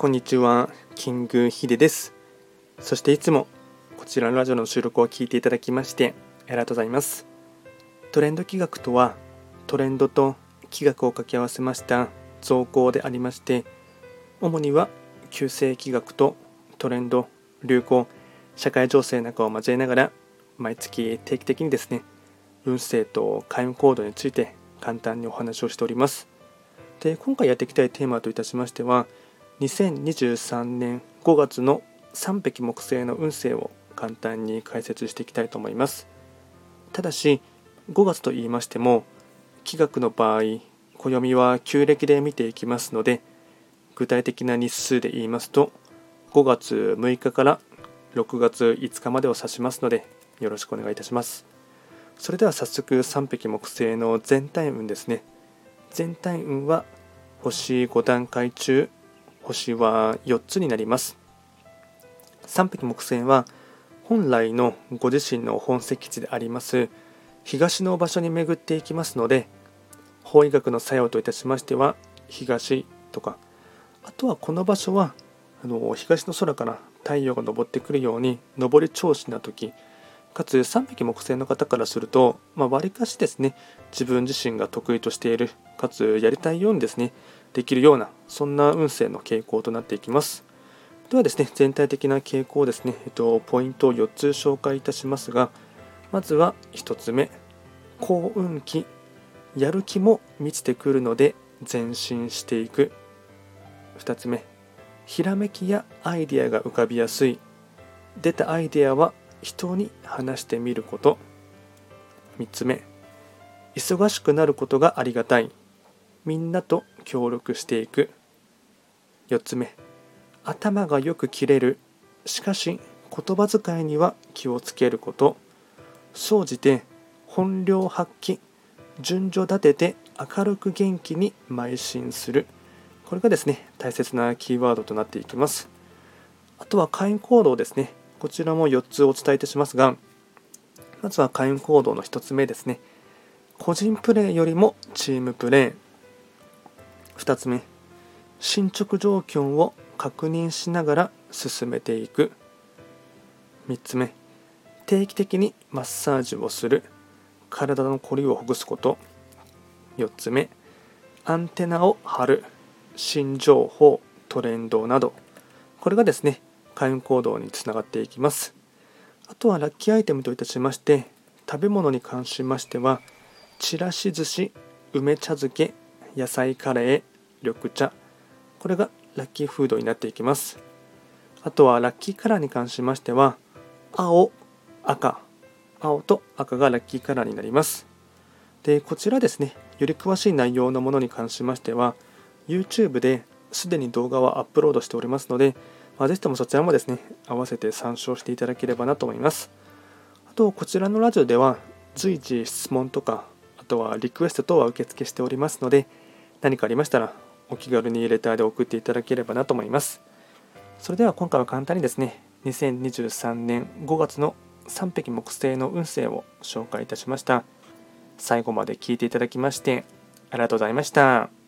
こんにちは、キングヒデです。そしていつもこちらのラジオの収録を聞いていただきましてありがとうございます。トレンド企画とは、トレンドと企画を掛け合わせました造語でありまして、主には旧世企画とトレンド、流行、社会情勢なんかを交えながら、毎月定期的にですね、運勢と開運行動について簡単にお話をしております。で、今回やっていきたいテーマといたしましては、2023年5月の3匹木星の運勢を簡単に解説していきたいと思います。ただし5月と言いましても気学の場合暦は旧暦で見ていきますので具体的な日数で言いますと5月6日から6月5日までを指しますのでよろしくお願いいたします。それでは早速3匹木星の全体運ですね。全体運は星5段階中星は4つになります。3匹木星は本来のご自身の本石地であります。東の場所に巡っていきますので法医学の作用といたしましては東とか。あとはこの場所はあの東の空から太陽が昇ってくるように上り調子な時。かつ3匹木星の方からすると、まあ、割かしですね自分自身が得意としているかつやりたいようにですねできるようなそんな運勢の傾向となっていきます。ではですね全体的な傾向ですね、えっと、ポイントを4つ紹介いたしますがまずは1つ目幸運期やる気も満ちてくるので前進していく。2つ目ひらめきやアイディアが浮かびやすい。出たアイデアは人に話してみること。3つ目忙しくなることがありがたい。みんなと協力していく。4つ目頭がよく切れる。しかし言葉遣いには気をつけること。総じて本領発揮順序立てて明るく元気に邁進する。これがですね大切なキーワードとなっていきます。あとは会員行動ですね。こちらも4つお伝えいたしますがまずは会員行動の1つ目ですね。個人プレーよりもチームプレー2つ目。進捗状況を確認しながら進めていく。3つ目。定期的にマッサージをする。体のこりをほぐすこと。4つ目。アンテナを張る。新情報トレンドなど。これがですね開運行動につながっていきます。あとはラッキーアイテムといたしまして食べ物に関しましてはちらし寿司梅茶漬け野菜カレー緑茶。これがラッキーフードになっていきます。あとはラッキーカラーに関しましては青赤。青と赤がラッキーカラーになります。でこちらですねより詳しい内容のものに関しましては YouTube ですでに動画はアップロードしておりますので、まあ、ぜひともそちらもですね合わせて参照していただければなと思います。あとこちらのラジオでは随時質問とかあとはリクエスト等は受付しておりますので何かありましたらお気軽にレターで送っていただければなと思います。それでは今回は簡単にですね、2023年5月の3匹木星の運勢を紹介いたしました。最後まで聞いていただきましてありがとうございました。